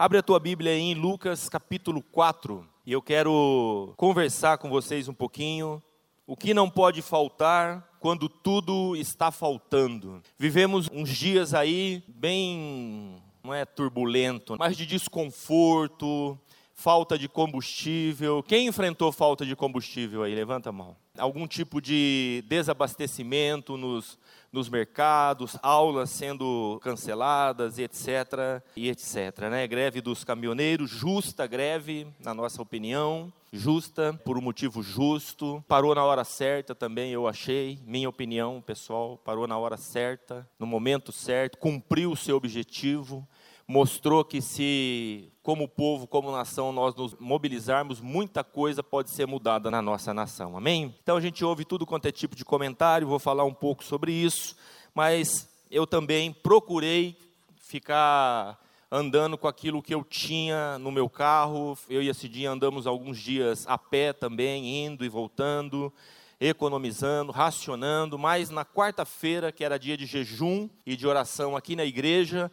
Abre a tua Bíblia em Lucas capítulo 4 e eu quero conversar com vocês um pouquinho. O que não pode faltar quando tudo está faltando. Vivemos uns dias aí bem, não é turbulento, mas de desconforto, falta de combustível. Quem enfrentou falta de combustível aí? Levanta a mão. Algum tipo de desabastecimento nos nos mercados, aulas sendo canceladas, etc, e etc, né? Greve dos caminhoneiros, justa greve, na nossa opinião, justa, por um motivo justo, parou na hora certa também, eu achei, minha opinião, pessoal, parou na hora certa, no momento certo, cumpriu o seu objetivo, mostrou que se, como povo, como nação, nós nos mobilizarmos, muita coisa pode ser mudada na nossa nação. Amém? Então a gente ouve tudo quanto é tipo de comentário, vou falar um pouco sobre isso, mas eu também procurei ficar andando com aquilo que eu tinha no meu carro. Eu e a Cidinha andamos alguns dias a pé também, indo e voltando economizando, racionando, mas na quarta-feira, que era dia de jejum e de oração aqui na igreja,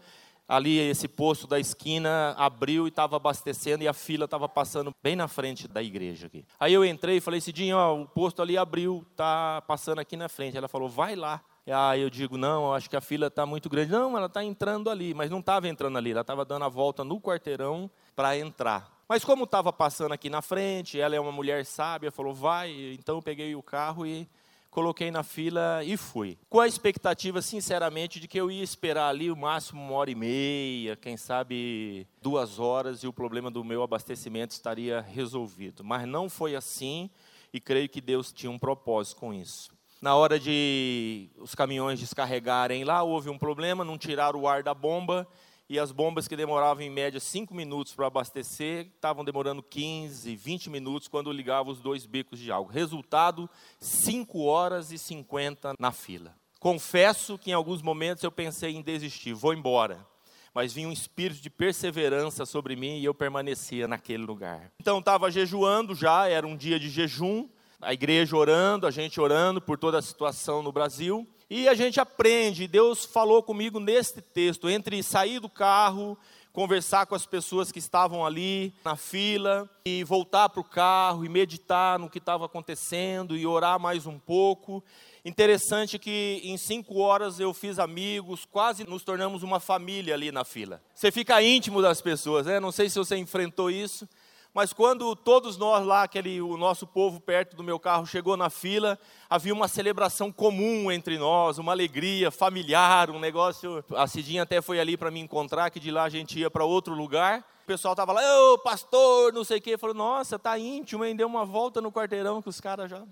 ali esse posto da esquina abriu e estava abastecendo e a fila estava passando bem na frente da igreja aqui. Aí eu entrei e falei, Cidinho, ó, o posto ali abriu, tá passando aqui na frente. Ela falou, vai lá. Aí eu digo, não, acho que a fila está muito grande. Não, ela está entrando ali, mas não estava entrando ali, ela estava dando a volta no quarteirão para entrar. Mas como estava passando aqui na frente, ela é uma mulher sábia, falou, vai. Então eu peguei o carro e coloquei na fila e fui. Com a expectativa, sinceramente, de que eu ia esperar ali o máximo uma hora e meia, quem sabe duas horas, e o problema do meu abastecimento estaria resolvido. Mas não foi assim, e creio que Deus tinha um propósito com isso. Na hora de os caminhões descarregarem lá, houve um problema, não tiraram o ar da bomba, e as bombas que demoravam em média 5 minutos para abastecer, estavam demorando 15, 20 minutos quando ligava os dois bicos de água. Resultado, 5 horas e 50 na fila. Confesso que em alguns momentos eu pensei em desistir, vou embora. Mas vinha um espírito de perseverança sobre mim e eu permanecia naquele lugar. Então estava jejuando já, era um dia de jejum, a igreja orando, a gente orando por toda a situação no Brasil. E a gente aprende, Deus falou comigo neste texto, entre sair do carro, conversar com as pessoas que estavam ali na fila, e voltar para o carro e meditar no que estava acontecendo e orar mais um pouco. Interessante que em cinco horas eu fiz amigos, quase nos tornamos uma família ali na fila. Você fica íntimo das pessoas, né? Não sei se você enfrentou isso. Mas quando todos nós lá, aquele, o nosso povo perto do meu carro chegou na fila, havia uma celebração comum entre nós, uma alegria familiar, um negócio. A Cidinha até foi ali para me encontrar, que de lá a gente ia para outro lugar. O pessoal estava lá, ô pastor, não sei o quê. Falou, nossa, tá íntimo, hein? Deu uma volta no quarteirão que os caras já.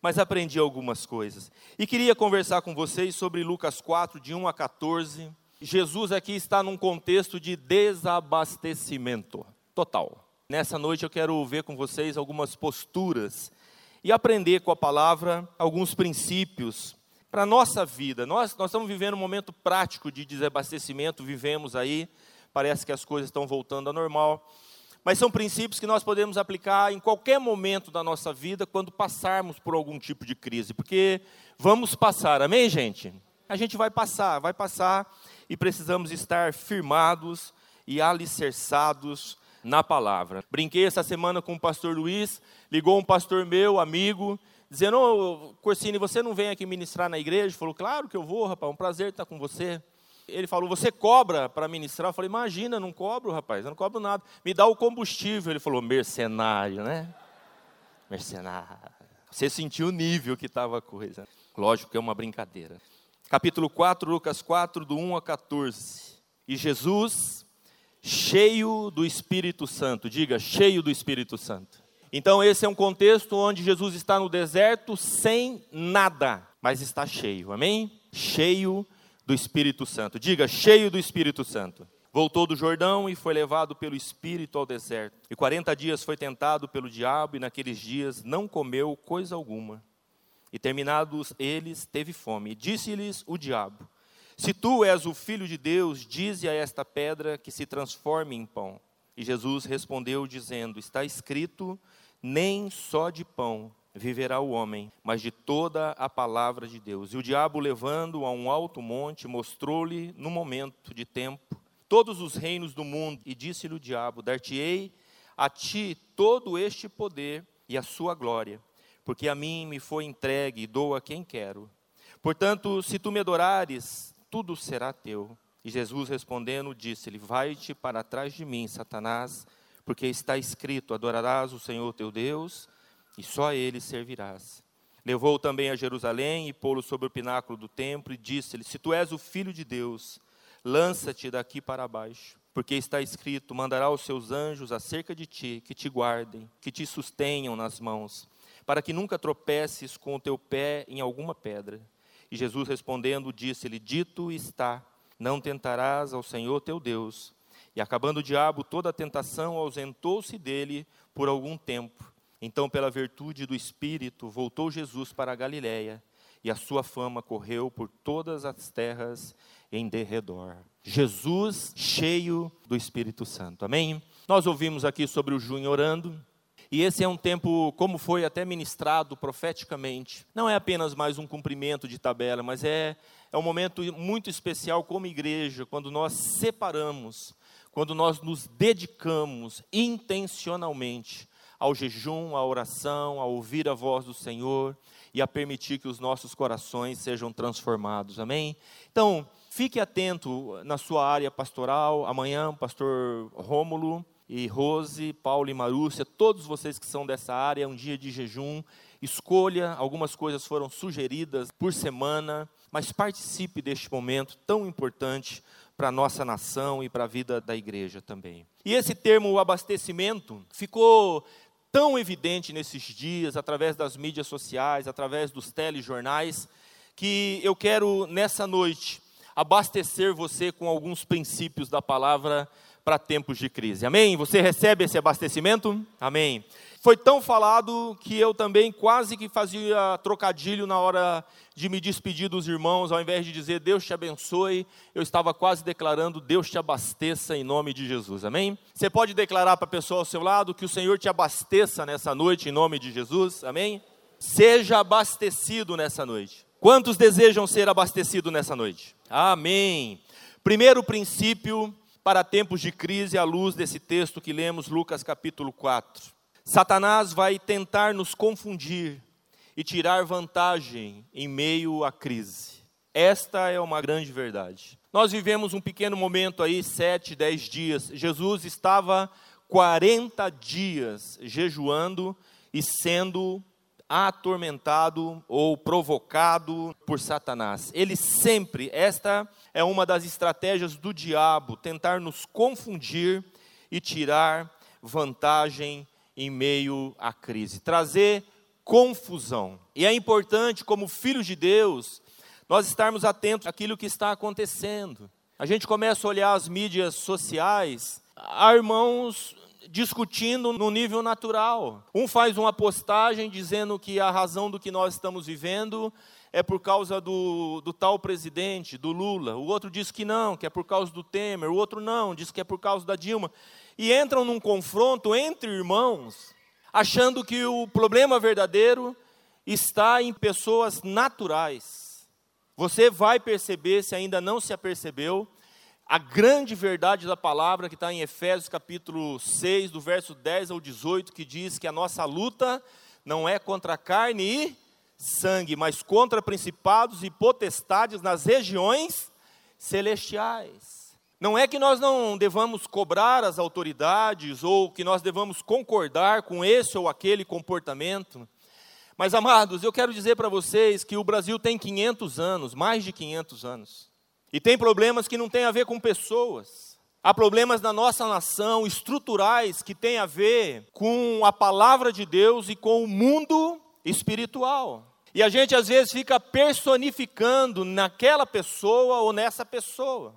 Mas aprendi algumas coisas. E queria conversar com vocês sobre Lucas 4, de 1 a 14. Jesus aqui está num contexto de desabastecimento total. Nessa noite eu quero ver com vocês algumas posturas e aprender com a palavra alguns princípios para a nossa vida. Nós, nós estamos vivendo um momento prático de desabastecimento, vivemos aí, parece que as coisas estão voltando ao normal, mas são princípios que nós podemos aplicar em qualquer momento da nossa vida quando passarmos por algum tipo de crise, porque vamos passar, amém, gente? A gente vai passar, vai passar e precisamos estar firmados e alicerçados na palavra. Brinquei essa semana com o pastor Luiz, ligou um pastor meu, amigo, dizendo: Ô, Corsini, você não vem aqui ministrar na igreja? Ele falou: Claro que eu vou, rapaz, é um prazer estar com você. Ele falou: Você cobra para ministrar? Eu falei: Imagina, não cobro, rapaz, eu não cobro nada. Me dá o combustível. Ele falou: Mercenário, né? Mercenário. Você sentiu o nível que estava a coisa. Lógico que é uma brincadeira. Capítulo 4, Lucas 4, do 1 a 14. E Jesus cheio do Espírito Santo. Diga, cheio do Espírito Santo. Então, esse é um contexto onde Jesus está no deserto sem nada, mas está cheio, amém? Cheio do Espírito Santo. Diga, cheio do Espírito Santo. Voltou do Jordão e foi levado pelo Espírito ao deserto. E 40 dias foi tentado pelo diabo, e naqueles dias não comeu coisa alguma. E terminados eles, teve fome. E disse-lhes o diabo: se tu és o filho de Deus, dize a esta pedra que se transforme em pão. E Jesus respondeu, dizendo: Está escrito: Nem só de pão viverá o homem, mas de toda a palavra de Deus. E o diabo, levando-o a um alto monte, mostrou-lhe, no momento de tempo, todos os reinos do mundo. E disse-lhe o diabo: Dar-te-ei a ti todo este poder e a sua glória, porque a mim me foi entregue e dou a quem quero. Portanto, se tu me adorares, tudo será teu. E Jesus respondendo, disse-lhe: Vai-te para trás de mim, Satanás, porque está escrito: Adorarás o Senhor teu Deus e só a ele servirás. Levou também a Jerusalém e pô-lo sobre o pináculo do templo e disse-lhe: Se tu és o filho de Deus, lança-te daqui para baixo, porque está escrito: Mandará os seus anjos acerca de ti, que te guardem, que te sustenham nas mãos, para que nunca tropeces com o teu pé em alguma pedra. E Jesus respondendo, disse-lhe: Dito está, não tentarás ao Senhor teu Deus. E acabando o diabo toda a tentação, ausentou-se dele por algum tempo. Então, pela virtude do Espírito, voltou Jesus para a Galiléia, e a sua fama correu por todas as terras em derredor. Jesus cheio do Espírito Santo. Amém? Nós ouvimos aqui sobre o junho orando, e esse é um tempo, como foi até ministrado profeticamente, não é apenas mais um cumprimento de tabela, mas é, é um momento muito especial como igreja, quando nós separamos, quando nós nos dedicamos intencionalmente ao jejum, à oração, a ouvir a voz do Senhor e a permitir que os nossos corações sejam transformados. Amém? Então, fique atento na sua área pastoral. Amanhã, pastor Rômulo e Rose, Paulo e Marúcia, todos vocês que são dessa área, é um dia de jejum. Escolha, algumas coisas foram sugeridas por semana, mas participe deste momento tão importante para a nossa nação e para a vida da igreja também. E esse termo abastecimento ficou tão evidente nesses dias, através das mídias sociais, através dos telejornais, que eu quero nessa noite abastecer você com alguns princípios da palavra para tempos de crise. Amém? Você recebe esse abastecimento? Amém. Foi tão falado que eu também quase que fazia trocadilho na hora de me despedir dos irmãos, ao invés de dizer Deus te abençoe, eu estava quase declarando Deus te abasteça em nome de Jesus. Amém? Você pode declarar para a pessoa ao seu lado que o Senhor te abasteça nessa noite em nome de Jesus. Amém? Seja abastecido nessa noite. Quantos desejam ser abastecidos nessa noite? Amém. Primeiro princípio para tempos de crise à luz desse texto que lemos, Lucas capítulo 4. Satanás vai tentar nos confundir e tirar vantagem em meio à crise. Esta é uma grande verdade. Nós vivemos um pequeno momento aí, sete, dez dias. Jesus estava 40 dias jejuando e sendo atormentado ou provocado por Satanás. Ele sempre, esta é uma das estratégias do diabo, tentar nos confundir e tirar vantagem em meio à crise, trazer confusão. E é importante, como filhos de Deus, nós estarmos atentos àquilo que está acontecendo. A gente começa a olhar as mídias sociais, há irmãos discutindo no nível natural. Um faz uma postagem dizendo que a razão do que nós estamos vivendo é por causa do, do tal presidente, do Lula. O outro diz que não, que é por causa do Temer. O outro não, diz que é por causa da Dilma e entram num confronto entre irmãos, achando que o problema verdadeiro está em pessoas naturais. Você vai perceber, se ainda não se apercebeu, a grande verdade da palavra que está em Efésios capítulo 6, do verso 10 ao 18, que diz que a nossa luta não é contra carne e sangue, mas contra principados e potestades nas regiões celestiais. Não é que nós não devamos cobrar as autoridades ou que nós devamos concordar com esse ou aquele comportamento. Mas, amados, eu quero dizer para vocês que o Brasil tem 500 anos, mais de 500 anos. E tem problemas que não têm a ver com pessoas. Há problemas na nossa nação estruturais que têm a ver com a palavra de Deus e com o mundo espiritual. E a gente às vezes fica personificando naquela pessoa ou nessa pessoa.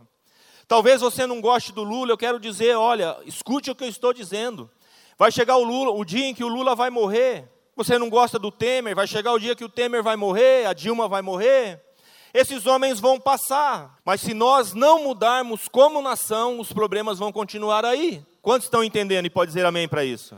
Talvez você não goste do Lula, eu quero dizer, olha, escute o que eu estou dizendo. Vai chegar o Lula, o dia em que o Lula vai morrer. Você não gosta do Temer, vai chegar o dia que o Temer vai morrer, a Dilma vai morrer. Esses homens vão passar, mas se nós não mudarmos como nação, os problemas vão continuar aí. Quantos estão entendendo e pode dizer amém para isso?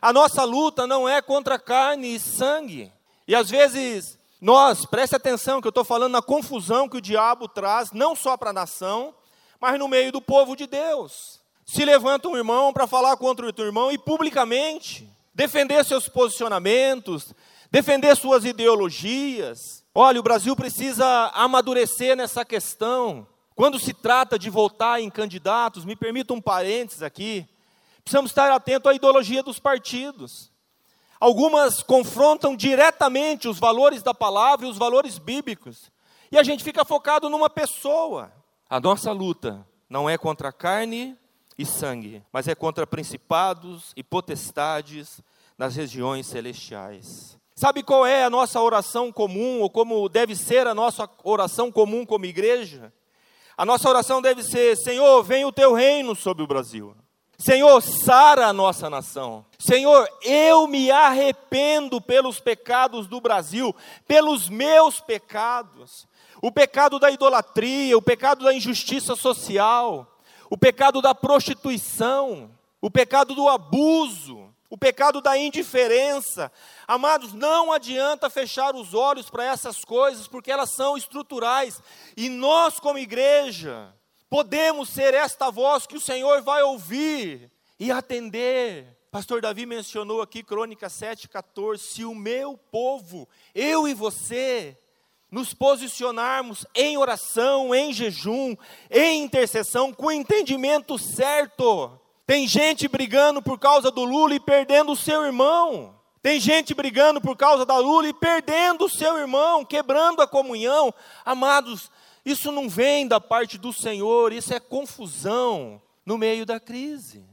A nossa luta não é contra carne e sangue. E às vezes nós, preste atenção que eu estou falando na confusão que o diabo traz, não só para a nação, mas no meio do povo de Deus. Se levanta um irmão para falar contra outro irmão e publicamente defender seus posicionamentos, defender suas ideologias. Olha, o Brasil precisa amadurecer nessa questão. Quando se trata de votar em candidatos, me permita um parênteses aqui, precisamos estar atentos à ideologia dos partidos. Algumas confrontam diretamente os valores da palavra e os valores bíblicos. E a gente fica focado numa pessoa. A nossa luta não é contra carne e sangue, mas é contra principados e potestades nas regiões celestiais. Sabe qual é a nossa oração comum, ou como deve ser a nossa oração comum como igreja? A nossa oração deve ser: Senhor, venha o teu reino sobre o Brasil. Senhor, sara a nossa nação. Senhor, eu me arrependo pelos pecados do Brasil, pelos meus pecados. O pecado da idolatria, o pecado da injustiça social, o pecado da prostituição, o pecado do abuso, o pecado da indiferença. Amados, não adianta fechar os olhos para essas coisas, porque elas são estruturais. E nós, como igreja, Podemos ser esta voz que o Senhor vai ouvir e atender. Pastor Davi mencionou aqui, Crônica 7,14: se o meu povo, eu e você, nos posicionarmos em oração, em jejum, em intercessão, com o entendimento certo. Tem gente brigando por causa do Lula e perdendo o seu irmão. Tem gente brigando por causa da Lula e perdendo o seu irmão, quebrando a comunhão. Amados, isso não vem da parte do Senhor, isso é confusão no meio da crise.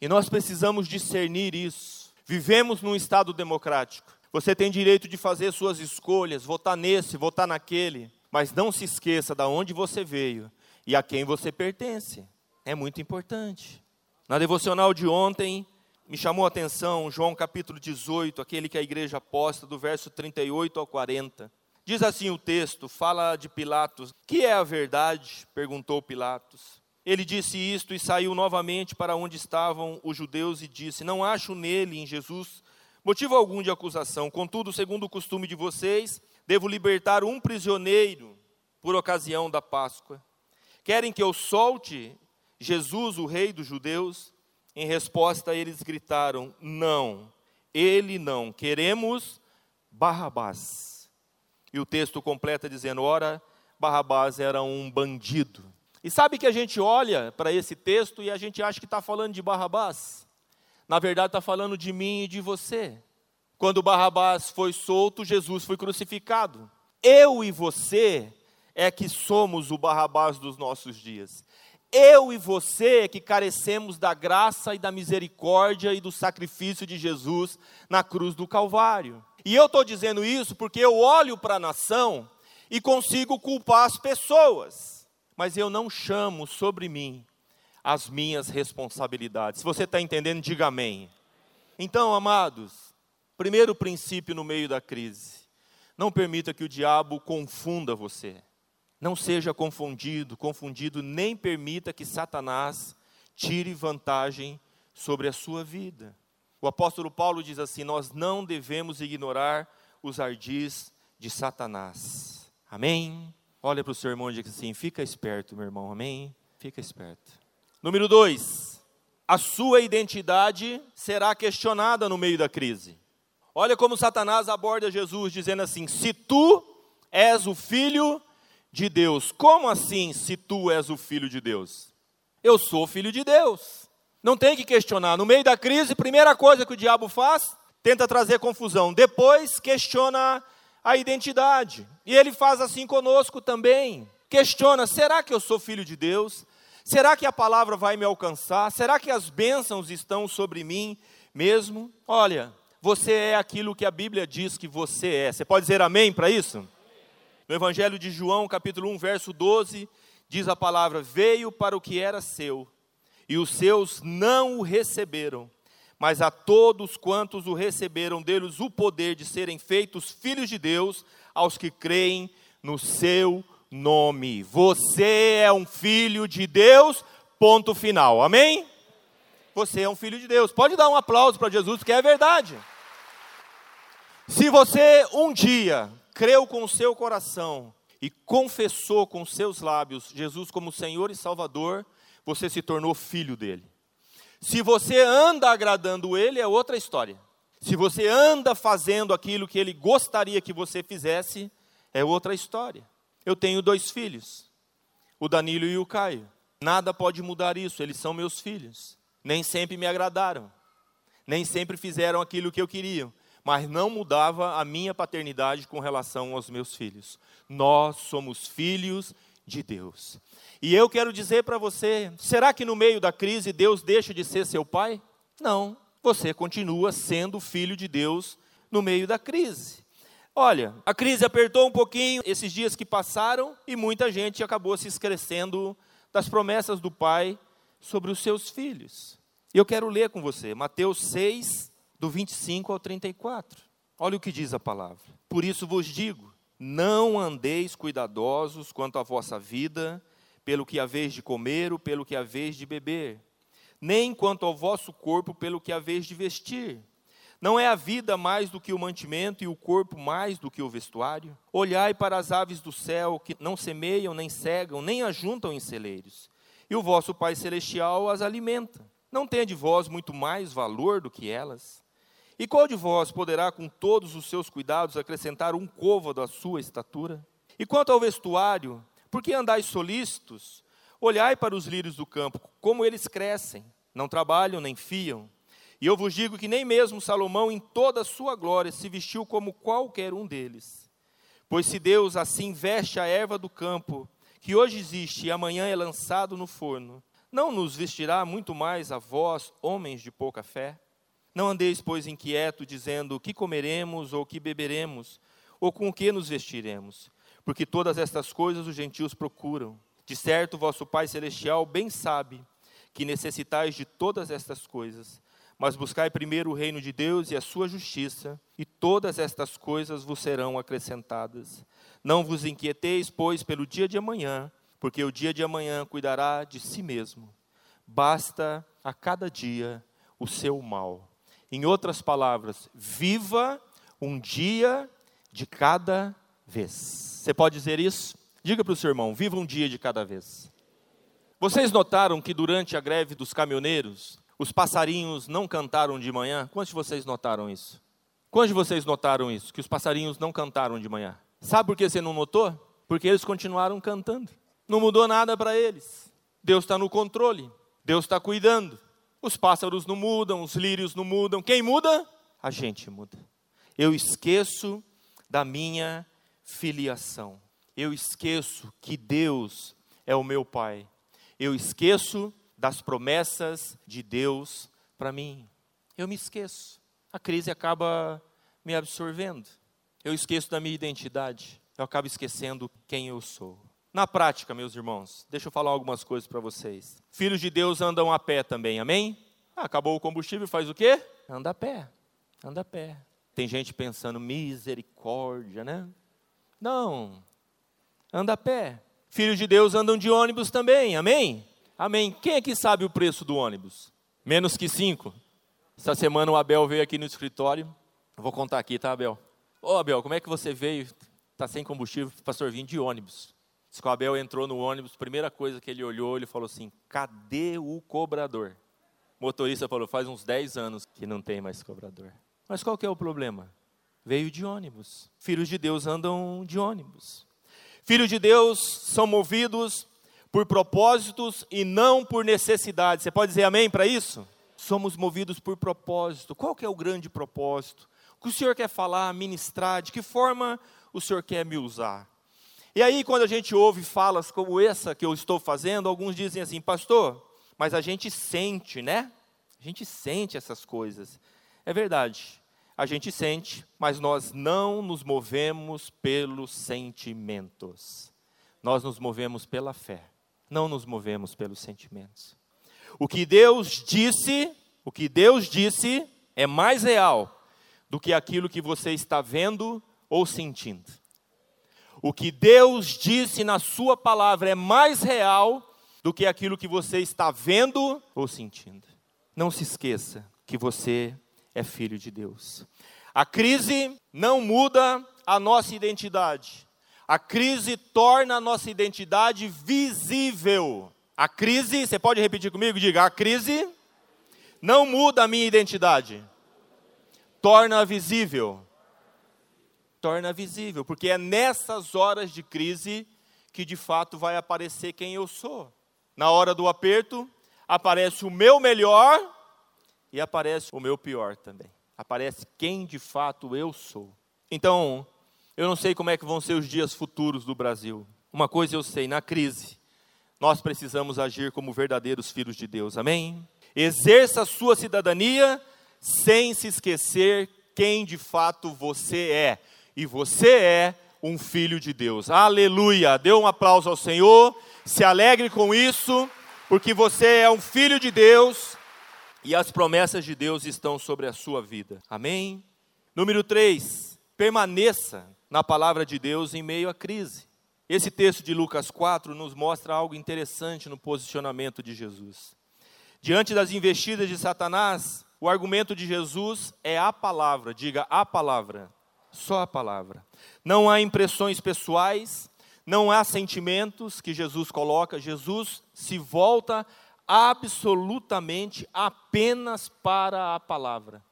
E nós precisamos discernir isso. Vivemos num Estado democrático. Você tem direito de fazer suas escolhas, votar nesse, votar naquele, mas não se esqueça de onde você veio e a quem você pertence. É muito importante. Na devocional de ontem, me chamou a atenção João capítulo 18, aquele que a igreja posta, do verso 38 ao 40. Diz assim o texto, fala de Pilatos. Que é a verdade? perguntou Pilatos. Ele disse isto e saiu novamente para onde estavam os judeus e disse: Não acho nele, em Jesus, motivo algum de acusação. Contudo, segundo o costume de vocês, devo libertar um prisioneiro por ocasião da Páscoa. Querem que eu solte Jesus, o rei dos judeus? Em resposta, eles gritaram: Não, ele não. Queremos Barrabás. E o texto completa dizendo: ora, Barrabás era um bandido. E sabe que a gente olha para esse texto e a gente acha que está falando de Barrabás? Na verdade, está falando de mim e de você. Quando Barrabás foi solto, Jesus foi crucificado. Eu e você é que somos o Barrabás dos nossos dias. Eu e você é que carecemos da graça e da misericórdia e do sacrifício de Jesus na cruz do Calvário. E eu estou dizendo isso porque eu olho para a nação e consigo culpar as pessoas, mas eu não chamo sobre mim as minhas responsabilidades. Se você está entendendo, diga amém. Então, amados, primeiro princípio no meio da crise: não permita que o diabo confunda você. Não seja confundido, confundido, nem permita que Satanás tire vantagem sobre a sua vida. O apóstolo Paulo diz assim: Nós não devemos ignorar os ardis de Satanás. Amém? Olha para o seu irmão e diz assim: Fica esperto, meu irmão. Amém? Fica esperto. Número dois: A sua identidade será questionada no meio da crise. Olha como Satanás aborda Jesus, dizendo assim: Se tu és o filho de Deus. Como assim, se tu és o filho de Deus? Eu sou filho de Deus. Não tem que questionar. No meio da crise, primeira coisa que o diabo faz, tenta trazer confusão. Depois, questiona a identidade. E ele faz assim conosco também. Questiona: será que eu sou filho de Deus? Será que a palavra vai me alcançar? Será que as bênçãos estão sobre mim mesmo? Olha, você é aquilo que a Bíblia diz que você é. Você pode dizer amém para isso? No Evangelho de João, capítulo 1, verso 12, diz a palavra: Veio para o que era seu e os seus não o receberam. Mas a todos quantos o receberam, deles o poder de serem feitos filhos de Deus, aos que creem no seu nome. Você é um filho de Deus, ponto final. Amém? Você é um filho de Deus. Pode dar um aplauso para Jesus, que é verdade. Se você um dia creu com o seu coração e confessou com seus lábios Jesus como Senhor e Salvador, você se tornou filho dele. Se você anda agradando ele, é outra história. Se você anda fazendo aquilo que ele gostaria que você fizesse, é outra história. Eu tenho dois filhos, o Danilo e o Caio. Nada pode mudar isso, eles são meus filhos. Nem sempre me agradaram, nem sempre fizeram aquilo que eu queria, mas não mudava a minha paternidade com relação aos meus filhos. Nós somos filhos de Deus. E eu quero dizer para você: será que no meio da crise Deus deixa de ser seu pai? Não, você continua sendo filho de Deus no meio da crise. Olha, a crise apertou um pouquinho esses dias que passaram e muita gente acabou se esquecendo das promessas do pai sobre os seus filhos. Eu quero ler com você Mateus 6, do 25 ao 34. Olha o que diz a palavra. Por isso vos digo: não andeis cuidadosos quanto à vossa vida, pelo que haveis de comer ou pelo que haveis de beber, nem quanto ao vosso corpo, pelo que haveis de vestir. Não é a vida mais do que o mantimento e o corpo mais do que o vestuário? Olhai para as aves do céu, que não semeiam, nem cegam, nem ajuntam em celeiros, e o vosso Pai Celestial as alimenta. Não tem de vós muito mais valor do que elas? E qual de vós poderá, com todos os seus cuidados, acrescentar um côvado à sua estatura? E quanto ao vestuário, por que andais solícitos? Olhai para os lírios do campo, como eles crescem, não trabalham nem fiam. E eu vos digo que nem mesmo Salomão, em toda a sua glória, se vestiu como qualquer um deles. Pois se Deus assim veste a erva do campo, que hoje existe e amanhã é lançado no forno, não nos vestirá muito mais a vós, homens de pouca fé? Não andeis, pois, inquieto, dizendo o que comeremos ou o que beberemos, ou com o que nos vestiremos, porque todas estas coisas os gentios procuram. De certo, vosso Pai Celestial bem sabe que necessitais de todas estas coisas. Mas buscai primeiro o reino de Deus e a sua justiça, e todas estas coisas vos serão acrescentadas. Não vos inquieteis, pois, pelo dia de amanhã, porque o dia de amanhã cuidará de si mesmo. Basta a cada dia o seu mal. Em outras palavras, viva um dia de cada vez. Você pode dizer isso? Diga para o seu irmão: viva um dia de cada vez. Vocês notaram que durante a greve dos caminhoneiros, os passarinhos não cantaram de manhã? Quantos de vocês notaram isso? Quantos de vocês notaram isso? Que os passarinhos não cantaram de manhã? Sabe por que você não notou? Porque eles continuaram cantando. Não mudou nada para eles. Deus está no controle. Deus está cuidando. Os pássaros não mudam, os lírios não mudam. Quem muda? A gente muda. Eu esqueço da minha filiação. Eu esqueço que Deus é o meu Pai. Eu esqueço das promessas de Deus para mim. Eu me esqueço. A crise acaba me absorvendo. Eu esqueço da minha identidade. Eu acabo esquecendo quem eu sou. Na prática, meus irmãos, deixa eu falar algumas coisas para vocês. Filhos de Deus andam a pé também, amém? Ah, acabou o combustível, faz o quê? Anda a pé. Anda a pé. Tem gente pensando, misericórdia, né? Não. Anda a pé. Filhos de Deus andam de ônibus também, amém? Amém. Quem é que sabe o preço do ônibus? Menos que cinco. Essa semana o Abel veio aqui no escritório. vou contar aqui, tá, Abel? Ô, Abel, como é que você veio? Está sem combustível, pastor, vim de ônibus. Diz que o Abel entrou no ônibus, primeira coisa que ele olhou, ele falou assim: cadê o cobrador? O motorista falou: faz uns 10 anos que não tem mais cobrador. Mas qual que é o problema? Veio de ônibus. Filhos de Deus andam de ônibus. Filhos de Deus são movidos por propósitos e não por necessidade. Você pode dizer amém para isso? Somos movidos por propósito. Qual que é o grande propósito? O que o Senhor quer falar, ministrar? De que forma o Senhor quer me usar? E aí, quando a gente ouve falas como essa que eu estou fazendo, alguns dizem assim, pastor, mas a gente sente, né? A gente sente essas coisas. É verdade, a gente sente, mas nós não nos movemos pelos sentimentos. Nós nos movemos pela fé não nos movemos pelos sentimentos. O que Deus disse, o que Deus disse é mais real do que aquilo que você está vendo ou sentindo. O que Deus disse na sua palavra é mais real do que aquilo que você está vendo ou sentindo. Não se esqueça que você é filho de Deus. A crise não muda a nossa identidade. A crise torna a nossa identidade visível. A crise, você pode repetir comigo? Diga: a crise não muda a minha identidade, torna visível. Torna visível, porque é nessas horas de crise que de fato vai aparecer quem eu sou. Na hora do aperto, aparece o meu melhor e aparece o meu pior também. Aparece quem de fato eu sou. Então, eu não sei como é que vão ser os dias futuros do Brasil. Uma coisa eu sei, na crise, nós precisamos agir como verdadeiros filhos de Deus. Amém? Exerça a sua cidadania sem se esquecer quem de fato você é. E você é um filho de Deus. Aleluia! Dê um aplauso ao Senhor. Se alegre com isso, porque você é um filho de Deus e as promessas de Deus estão sobre a sua vida. Amém? Número 3. Permaneça na palavra de Deus em meio à crise. Esse texto de Lucas 4 nos mostra algo interessante no posicionamento de Jesus. Diante das investidas de Satanás, o argumento de Jesus é a palavra, diga a palavra, só a palavra. Não há impressões pessoais, não há sentimentos que Jesus coloca, Jesus se volta absolutamente apenas para a palavra.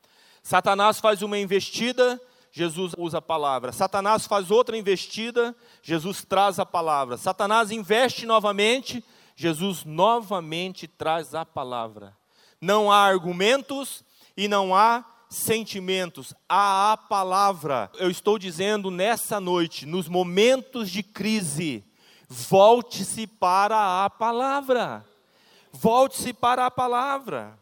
Satanás faz uma investida, Jesus usa a palavra. Satanás faz outra investida, Jesus traz a palavra. Satanás investe novamente, Jesus novamente traz a palavra. Não há argumentos e não há sentimentos, há a palavra. Eu estou dizendo nessa noite, nos momentos de crise, volte-se para a palavra. Volte-se para a palavra.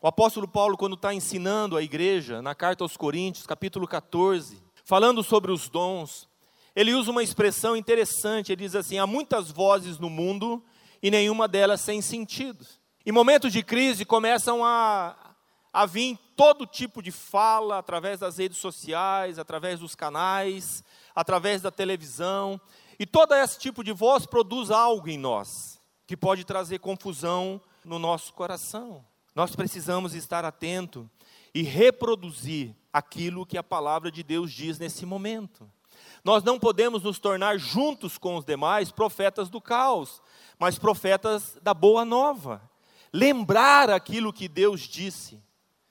O apóstolo Paulo, quando está ensinando a igreja, na carta aos Coríntios, capítulo 14, falando sobre os dons, ele usa uma expressão interessante. Ele diz assim: há muitas vozes no mundo e nenhuma delas sem sentido. Em momentos de crise começam a, a vir todo tipo de fala através das redes sociais, através dos canais, através da televisão. E todo esse tipo de voz produz algo em nós que pode trazer confusão no nosso coração. Nós precisamos estar atento e reproduzir aquilo que a palavra de Deus diz nesse momento. Nós não podemos nos tornar juntos com os demais profetas do caos, mas profetas da boa nova. Lembrar aquilo que Deus disse,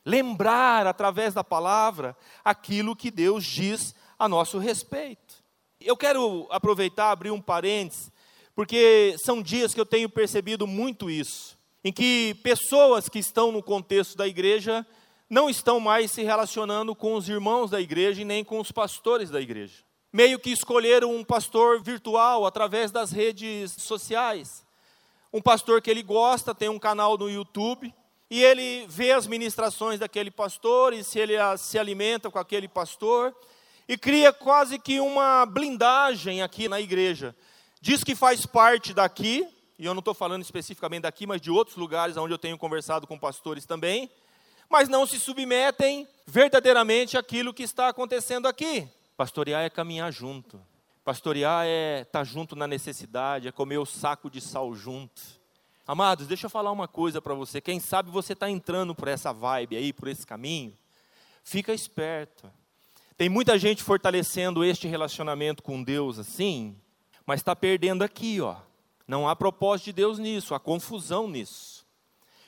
lembrar através da palavra aquilo que Deus diz a nosso respeito. Eu quero aproveitar, abrir um parênteses, porque são dias que eu tenho percebido muito isso em que pessoas que estão no contexto da igreja não estão mais se relacionando com os irmãos da igreja e nem com os pastores da igreja. Meio que escolheram um pastor virtual através das redes sociais. Um pastor que ele gosta, tem um canal no YouTube, e ele vê as ministrações daquele pastor, e se ele se alimenta com aquele pastor, e cria quase que uma blindagem aqui na igreja. Diz que faz parte daqui, e eu não estou falando especificamente daqui, mas de outros lugares onde eu tenho conversado com pastores também, mas não se submetem verdadeiramente àquilo que está acontecendo aqui. Pastorear é caminhar junto. Pastorear é estar tá junto na necessidade, é comer o saco de sal junto. Amados, deixa eu falar uma coisa para você. Quem sabe você está entrando por essa vibe aí, por esse caminho. Fica esperto. Tem muita gente fortalecendo este relacionamento com Deus assim, mas está perdendo aqui, ó. Não há propósito de Deus nisso, há confusão nisso.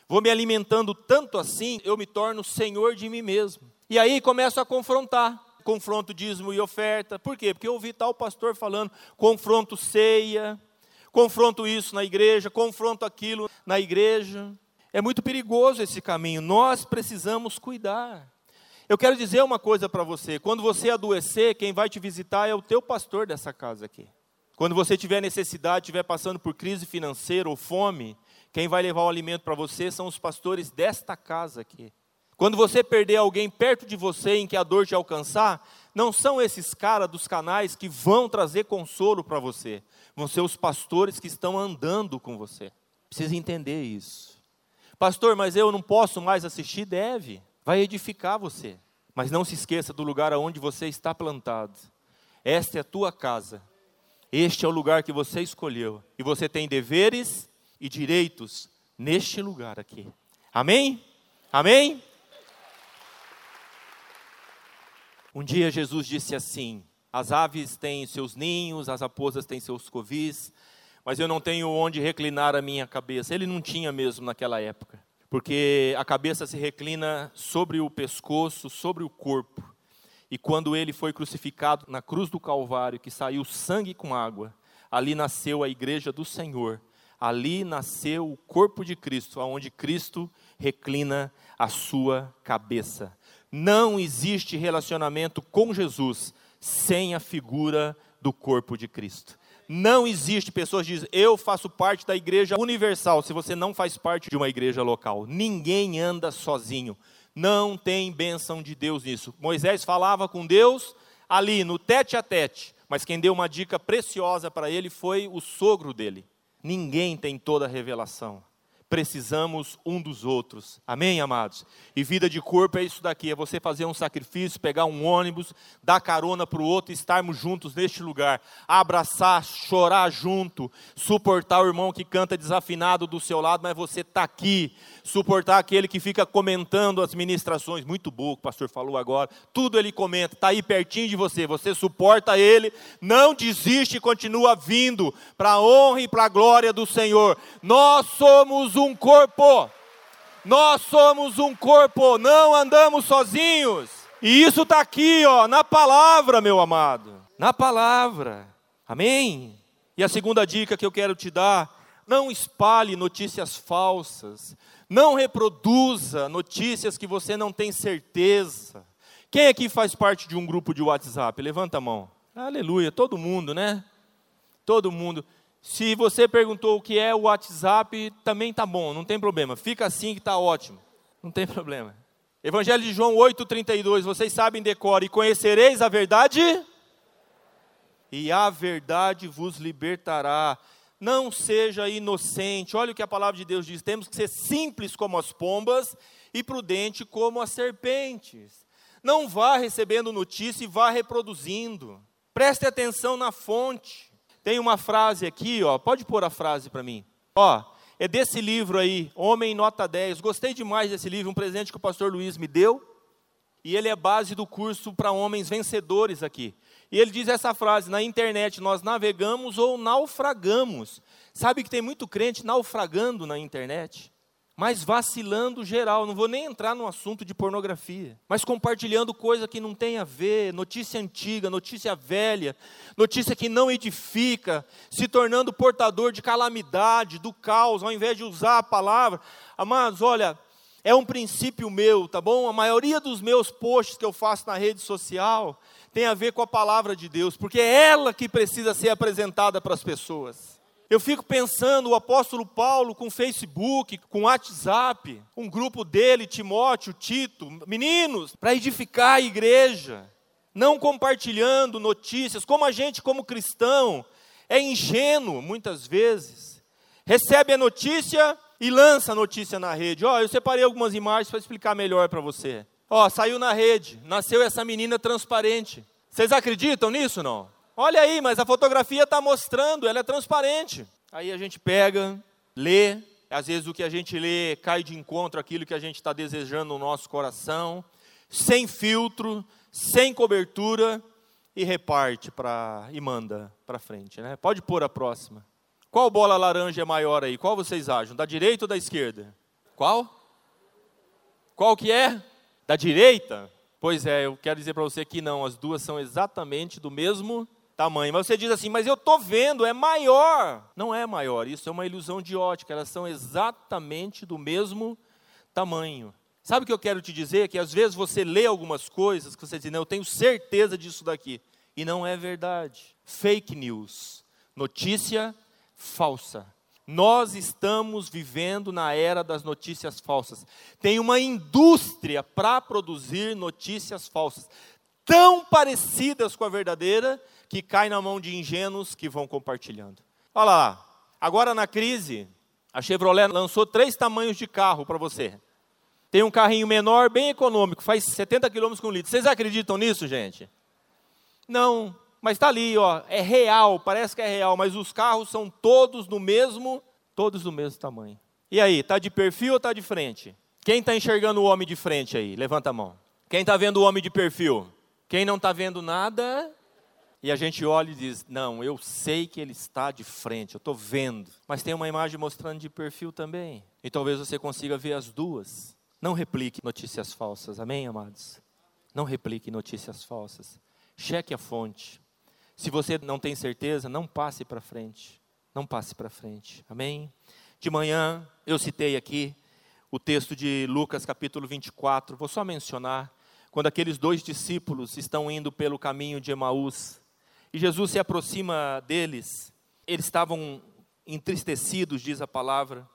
Vou me alimentando tanto assim, eu me torno senhor de mim mesmo. E aí começo a confrontar. Confronto dízimo e oferta. Por quê? Porque eu ouvi tal pastor falando, confronto ceia, confronto isso na igreja, confronto aquilo na igreja. É muito perigoso esse caminho. Nós precisamos cuidar. Eu quero dizer uma coisa para você: quando você adoecer, quem vai te visitar é o teu pastor dessa casa aqui. Quando você tiver necessidade, estiver passando por crise financeira ou fome, quem vai levar o alimento para você são os pastores desta casa aqui. Quando você perder alguém perto de você em que a dor te alcançar, não são esses caras dos canais que vão trazer consolo para você, vão ser os pastores que estão andando com você. Precisa entender isso. Pastor, mas eu não posso mais assistir? Deve, vai edificar você. Mas não se esqueça do lugar aonde você está plantado. Esta é a tua casa este é o lugar que você escolheu. E você tem deveres e direitos neste lugar aqui. Amém? Amém? Um dia Jesus disse assim: As aves têm seus ninhos, as raposas têm seus covis, mas eu não tenho onde reclinar a minha cabeça. Ele não tinha mesmo naquela época, porque a cabeça se reclina sobre o pescoço, sobre o corpo. E quando ele foi crucificado na cruz do Calvário, que saiu sangue com água, ali nasceu a igreja do Senhor. Ali nasceu o corpo de Cristo, aonde Cristo reclina a sua cabeça. Não existe relacionamento com Jesus sem a figura do corpo de Cristo. Não existe pessoas dizem, eu faço parte da igreja universal, se você não faz parte de uma igreja local. Ninguém anda sozinho. Não tem bênção de Deus nisso. Moisés falava com Deus ali, no tete a tete, mas quem deu uma dica preciosa para ele foi o sogro dele. Ninguém tem toda a revelação precisamos um dos outros. Amém, amados? E vida de corpo é isso daqui: é você fazer um sacrifício, pegar um ônibus, dar carona para o outro e estarmos juntos neste lugar. Abraçar, chorar junto, suportar o irmão que canta desafinado do seu lado, mas você está aqui. Suportar aquele que fica comentando as ministrações. Muito bom o pastor falou agora. Tudo ele comenta, está aí pertinho de você. Você suporta ele, não desiste continua vindo para a honra e para a glória do Senhor. Nós somos um corpo. Nós somos um corpo, não andamos sozinhos. E isso está aqui, ó, na palavra, meu amado. Na palavra. Amém? E a segunda dica que eu quero te dar: não espalhe notícias falsas. Não reproduza notícias que você não tem certeza. Quem aqui faz parte de um grupo de WhatsApp? Levanta a mão. Aleluia, todo mundo, né? Todo mundo. Se você perguntou o que é o WhatsApp, também tá bom, não tem problema. Fica assim que está ótimo. Não tem problema. Evangelho de João 8,32, vocês sabem decor, e conhecereis a verdade, e a verdade vos libertará. Não seja inocente. Olha o que a palavra de Deus diz: temos que ser simples como as pombas e prudente como as serpentes. Não vá recebendo notícia e vá reproduzindo. Preste atenção na fonte. Tem uma frase aqui, ó, pode pôr a frase para mim. Ó, é desse livro aí, Homem Nota 10. Gostei demais desse livro, um presente que o pastor Luiz me deu. E ele é base do curso para homens vencedores aqui. E ele diz essa frase: na internet nós navegamos ou naufragamos. Sabe que tem muito crente naufragando na internet? Mas vacilando geral. Não vou nem entrar no assunto de pornografia, mas compartilhando coisa que não tem a ver, notícia antiga, notícia velha, notícia que não edifica, se tornando portador de calamidade, do caos, ao invés de usar a palavra. Amados, olha, é um princípio meu, tá bom? A maioria dos meus posts que eu faço na rede social tem a ver com a palavra de Deus, porque é ela que precisa ser apresentada para as pessoas. Eu fico pensando o apóstolo Paulo com Facebook, com WhatsApp, um grupo dele, Timóteo, Tito, meninos, para edificar a igreja, não compartilhando notícias, como a gente, como cristão, é ingênuo muitas vezes. Recebe a notícia e lança a notícia na rede. Ó, oh, eu separei algumas imagens para explicar melhor para você. Ó, oh, saiu na rede, nasceu essa menina transparente. Vocês acreditam nisso não? Olha aí, mas a fotografia está mostrando, ela é transparente. Aí a gente pega, lê, às vezes o que a gente lê cai de encontro àquilo que a gente está desejando no nosso coração, sem filtro, sem cobertura, e reparte para e manda para frente. Né? Pode pôr a próxima. Qual bola laranja é maior aí? Qual vocês acham? Da direita ou da esquerda? Qual? Qual que é? Da direita? Pois é, eu quero dizer para você que não, as duas são exatamente do mesmo tamanho. Mas você diz assim, mas eu estou vendo, é maior. Não é maior, isso é uma ilusão de ótica, elas são exatamente do mesmo tamanho. Sabe o que eu quero te dizer? Que às vezes você lê algumas coisas que você diz, não, eu tenho certeza disso daqui. E não é verdade. Fake news. Notícia falsa. Nós estamos vivendo na era das notícias falsas. Tem uma indústria para produzir notícias falsas, tão parecidas com a verdadeira, que cai na mão de ingênuos que vão compartilhando. Olha lá, agora na crise, a Chevrolet lançou três tamanhos de carro para você. Tem um carrinho menor, bem econômico, faz 70 km com litro. Vocês acreditam nisso, gente? Não, mas está ali, ó, é real, parece que é real, mas os carros são todos do mesmo, todos do mesmo tamanho. E aí, está de perfil ou está de frente? Quem está enxergando o homem de frente aí? Levanta a mão. Quem está vendo o homem de perfil? Quem não está vendo nada, E a gente olha e diz: Não, eu sei que ele está de frente, eu estou vendo. Mas tem uma imagem mostrando de perfil também. E talvez você consiga ver as duas. Não replique notícias falsas, amém, amados? Não replique notícias falsas. Cheque a fonte. Se você não tem certeza, não passe para frente. Não passe para frente, amém? De manhã, eu citei aqui o texto de Lucas capítulo 24, vou só mencionar, quando aqueles dois discípulos estão indo pelo caminho de Emaús, e Jesus se aproxima deles, eles estavam entristecidos, diz a palavra.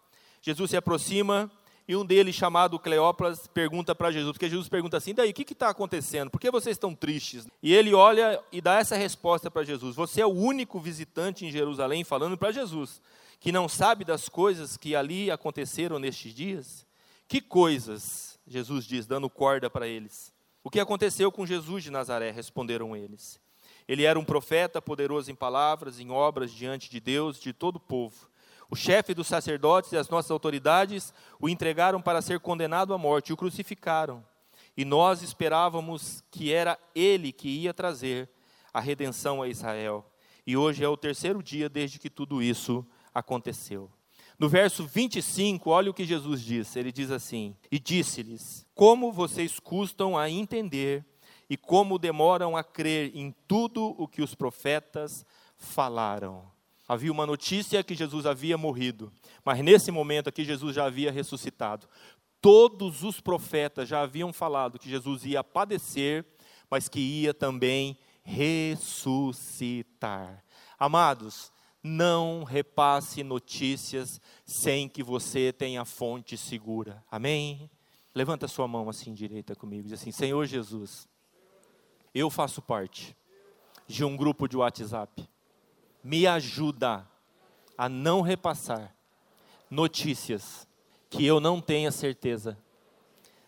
Jesus se aproxima e um deles, chamado Cleópas, pergunta para Jesus, porque Jesus pergunta assim: daí, o que está acontecendo? Por que vocês estão tristes? E ele olha e dá essa resposta para Jesus: Você é o único visitante em Jerusalém, falando para Jesus, que não sabe das coisas que ali aconteceram nestes dias? Que coisas? Jesus diz, dando corda para eles. O que aconteceu com Jesus de Nazaré? Responderam eles. Ele era um profeta, poderoso em palavras, em obras diante de Deus, de todo o povo. O chefe dos sacerdotes e as nossas autoridades o entregaram para ser condenado à morte e o crucificaram. E nós esperávamos que era ele que ia trazer a redenção a Israel. E hoje é o terceiro dia desde que tudo isso aconteceu. No verso 25, olha o que Jesus diz. Ele diz assim: E disse-lhes: Como vocês custam a entender e como demoram a crer em tudo o que os profetas falaram. Havia uma notícia que Jesus havia morrido, mas nesse momento aqui Jesus já havia ressuscitado. Todos os profetas já haviam falado que Jesus ia padecer, mas que ia também ressuscitar. Amados, não repasse notícias sem que você tenha fonte segura. Amém? Levanta sua mão assim direita comigo, diz assim: Senhor Jesus, eu faço parte de um grupo de WhatsApp. Me ajuda a não repassar notícias que eu não tenha certeza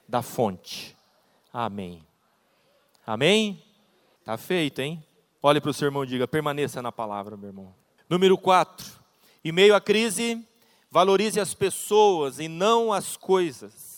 da fonte. Amém. Amém? Tá feito, hein? Olhe para o seu irmão e diga: permaneça na palavra, meu irmão. Número 4. Em meio à crise, valorize as pessoas e não as coisas.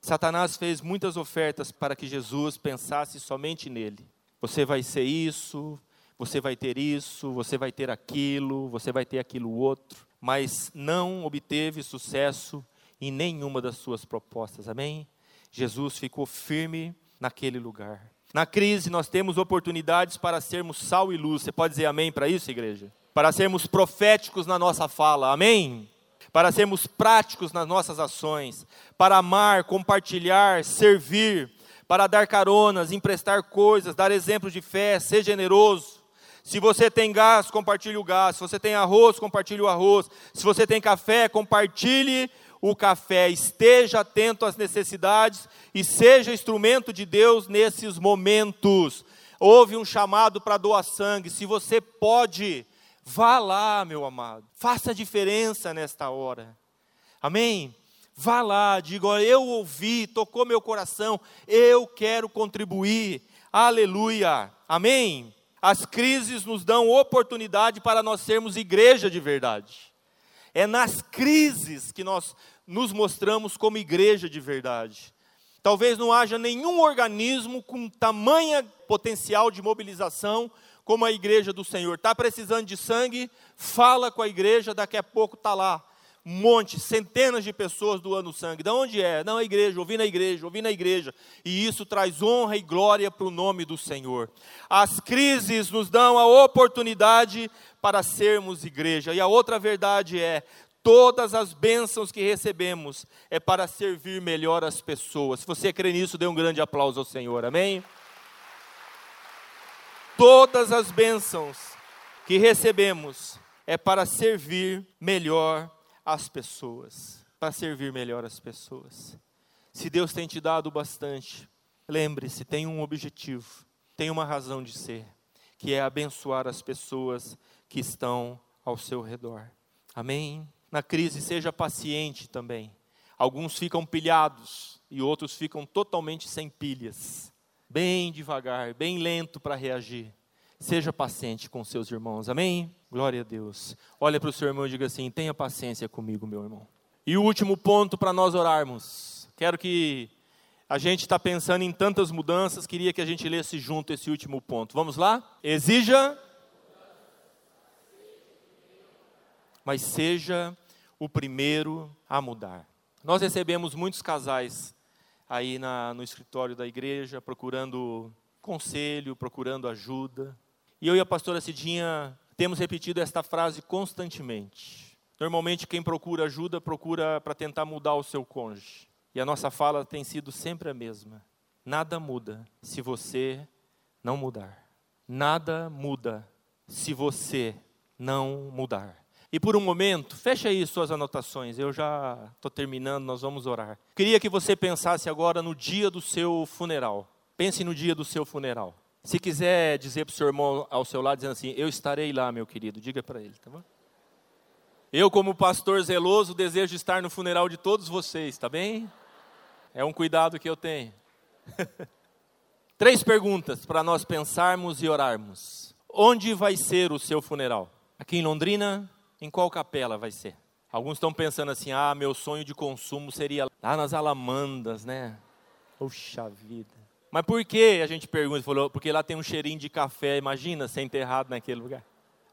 Satanás fez muitas ofertas para que Jesus pensasse somente nele. Você vai ser isso, você vai ter isso, você vai ter aquilo, você vai ter aquilo outro, mas não obteve sucesso em nenhuma das suas propostas. Amém? Jesus ficou firme naquele lugar. Na crise, nós temos oportunidades para sermos sal e luz. Você pode dizer amém para isso, igreja? para sermos proféticos na nossa fala, amém? Para sermos práticos nas nossas ações, para amar, compartilhar, servir, para dar caronas, emprestar coisas, dar exemplos de fé, ser generoso. Se você tem gás, compartilhe o gás. Se você tem arroz, compartilhe o arroz. Se você tem café, compartilhe o café. Esteja atento às necessidades e seja instrumento de Deus nesses momentos. Houve um chamado para doar sangue. Se você pode, Vá lá, meu amado, faça a diferença nesta hora. Amém? Vá lá, diga: eu ouvi, tocou meu coração, eu quero contribuir. Aleluia. Amém? As crises nos dão oportunidade para nós sermos igreja de verdade. É nas crises que nós nos mostramos como igreja de verdade. Talvez não haja nenhum organismo com tamanha potencial de mobilização como a igreja do Senhor. Está precisando de sangue? Fala com a igreja, daqui a pouco está lá. Um monte, centenas de pessoas doando sangue. De onde é? Não, a igreja, ouvi na igreja, ouvi na igreja. E isso traz honra e glória para o nome do Senhor. As crises nos dão a oportunidade para sermos igreja. E a outra verdade é: todas as bênçãos que recebemos é para servir melhor as pessoas. Se você crê nisso, dê um grande aplauso ao Senhor. Amém? Todas as bênçãos que recebemos é para servir melhor as pessoas. Para servir melhor as pessoas. Se Deus tem te dado bastante, lembre-se, tem um objetivo, tem uma razão de ser, que é abençoar as pessoas que estão ao seu redor. Amém? Na crise, seja paciente também. Alguns ficam pilhados e outros ficam totalmente sem pilhas bem devagar, bem lento para reagir. Seja paciente com seus irmãos, amém? Glória a Deus. Olha para o seu irmão e diga assim: tenha paciência comigo, meu irmão. E o último ponto para nós orarmos. Quero que A gente está pensando em tantas mudanças, queria que a gente lesse junto esse último ponto. Vamos lá? Exija, mas seja o primeiro a mudar. Nós recebemos muitos casais aí na, no escritório da igreja, procurando conselho, procurando ajuda. E eu e a pastora Cidinha temos repetido esta frase constantemente. Normalmente, quem procura ajuda, procura para tentar mudar o seu cônjuge. E a nossa fala tem sido sempre a mesma. Nada muda se você não mudar. Nada muda se você não mudar. E por um momento, fecha aí suas anotações, eu já estou terminando, nós vamos orar. Queria que você pensasse agora no dia do seu funeral. Pense no dia do seu funeral. Se quiser dizer para o seu irmão ao seu lado, dizendo assim: Eu estarei lá, meu querido, diga para ele, tá bom? Eu, como pastor zeloso, desejo estar no funeral de todos vocês, tá bem? É um cuidado que eu tenho. Três perguntas para nós pensarmos e orarmos. Onde vai ser o seu funeral? Aqui em Londrina, em qual capela vai ser? Alguns estão pensando assim: ah, meu sonho de consumo seria lá nas Alamandas, né? Puxa vida. Mas por que a gente pergunta? Falou, porque lá tem um cheirinho de café, imagina ser enterrado naquele lugar.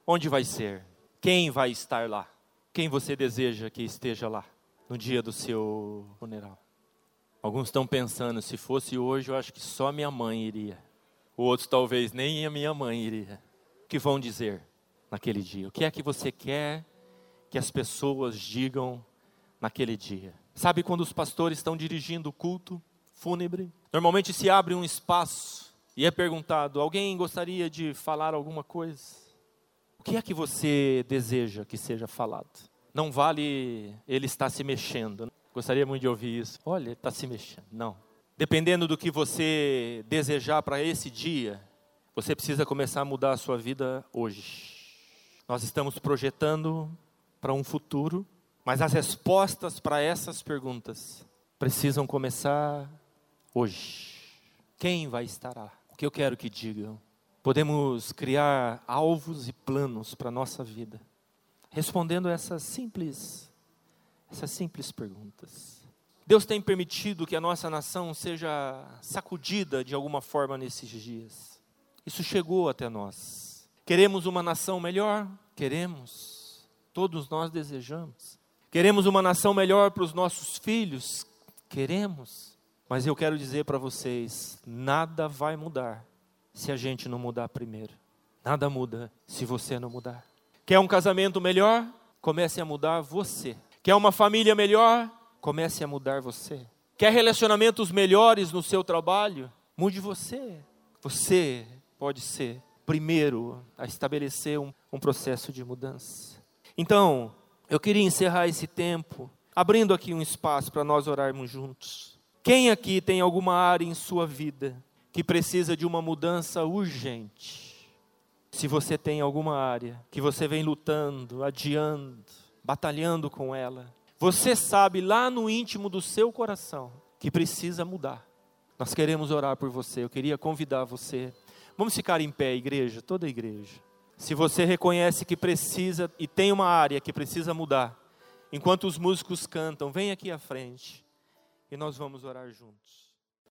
Onde vai ser? Quem vai estar lá? Quem você deseja que esteja lá no dia do seu funeral? Alguns estão pensando, se fosse hoje, eu acho que só minha mãe iria. Outros talvez nem a minha mãe iria. O que vão dizer? naquele dia? O que é que você quer que as pessoas digam naquele dia? Sabe quando os pastores estão dirigindo o culto fúnebre? Normalmente se abre um espaço e é perguntado: alguém gostaria de falar alguma coisa? O que é que você deseja que seja falado? Não vale ele estar se mexendo. Gostaria muito de ouvir isso. Olha, está se mexendo. Não. Dependendo do que você desejar para esse dia, você precisa começar a mudar a sua vida hoje. Nós estamos projetando para um futuro, mas as respostas para essas perguntas precisam começar hoje. Quem vai estar lá? O que eu quero que digam? Podemos criar alvos e planos para a nossa vida, respondendo essas simples, essas simples perguntas. Deus tem permitido que a nossa nação seja sacudida de alguma forma nesses dias. Isso chegou até nós. Queremos uma nação melhor? Queremos. Todos nós desejamos. Queremos uma nação melhor para os nossos filhos? Queremos. Mas eu quero dizer para vocês: nada vai mudar se a gente não mudar primeiro. Nada muda se você não mudar. Quer um casamento melhor? Comece a mudar você. Quer uma família melhor? Comece a mudar você. Quer relacionamentos melhores no seu trabalho? Mude você. Você pode ser primeiro a estabelecer um, um processo de mudança. Então, eu queria encerrar esse tempo abrindo aqui um espaço para nós orarmos juntos. Quem aqui tem alguma área em sua vida que precisa de uma mudança urgente? Se você tem alguma área que você vem lutando, adiando, batalhando com ela, você sabe lá no íntimo do seu coração que precisa mudar. Nós queremos orar por você. Eu queria convidar você Vamos ficar em pé, igreja, toda a igreja. Se você reconhece que precisa e tem uma área que precisa mudar, enquanto os músicos cantam, vem aqui à frente e nós vamos orar juntos.